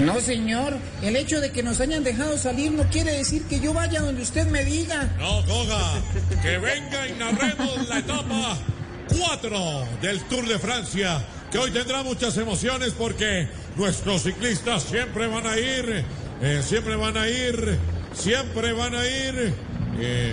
No, señor. El hecho de que nos hayan dejado salir no quiere decir que yo vaya donde usted me diga. No, coja. Que venga y narremos la etapa 4 del Tour de Francia. Que hoy tendrá muchas emociones porque nuestros ciclistas siempre van a ir, eh, siempre van a ir, siempre van a ir. Eh,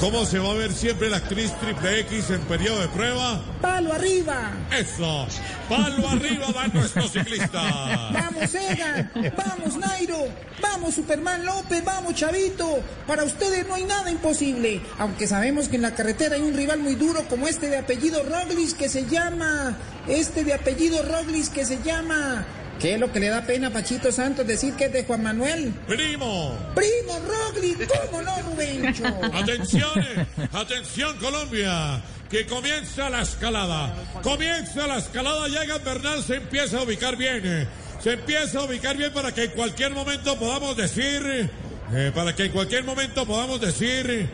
¿Cómo se va a ver siempre la actriz Triple X en periodo de prueba? ¡Palo arriba! Eso, palo arriba van nuestros ciclistas. ¡Vamos, Egan! ¡Vamos, Nairo! ¡Vamos, Superman López! ¡Vamos, Chavito! Para ustedes no hay nada imposible. Aunque sabemos que en la carretera hay un rival muy duro como este de apellido Roglic que se llama... Este de apellido Roglic que se llama... ¿Qué es lo que le da pena a Pachito Santos decir que es de Juan Manuel? Primo, ¡Primo Roglic! ¿Cómo no, Rubencho? Atención, eh, atención Colombia, que comienza la escalada. Comienza la escalada, llega Bernal, se empieza a ubicar bien. eh. Se empieza a ubicar bien para que en cualquier momento podamos decir, eh, para que en cualquier momento podamos decir,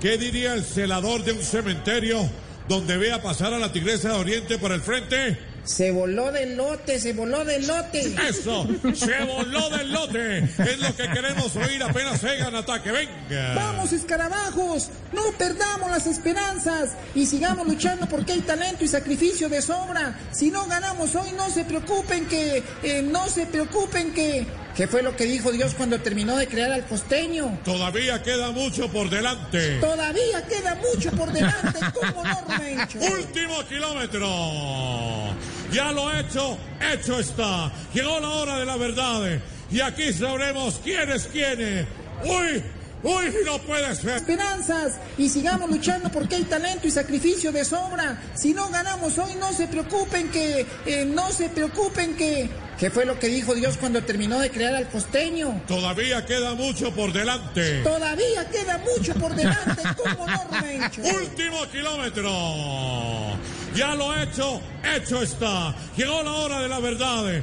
¿qué diría el celador de un cementerio donde vea pasar a la tigresa de Oriente por el frente? Se voló del lote, se voló del lote. Eso, se voló del lote. Es lo que queremos oír apenas hagan ataque. Venga. Vamos, escarabajos, no perdamos las esperanzas y sigamos luchando porque hay talento y sacrificio de sobra. Si no ganamos hoy, no se preocupen que, eh, no se preocupen que... ¿Qué fue lo que dijo Dios cuando terminó de crear al costeño? Todavía queda mucho por delante. Todavía queda mucho por delante, ¿cómo no, Rubencho? Último kilómetro. Ya lo ha hecho, hecho está. Llegó la hora de la verdad. Y aquí sabremos quién es quién. Uy, uy, no puede ser. esperanzas y sigamos luchando porque hay talento y sacrificio de sobra. Si no ganamos hoy, no se preocupen que, eh, no se preocupen que... ¿Qué fue lo que dijo Dios cuando terminó de crear al costeño? Todavía queda mucho por delante. Todavía queda mucho por delante, ¿cómo no, Rubencho? Último kilómetro. Ya lo ha hecho, hecho está. Llegó la hora de la verdad.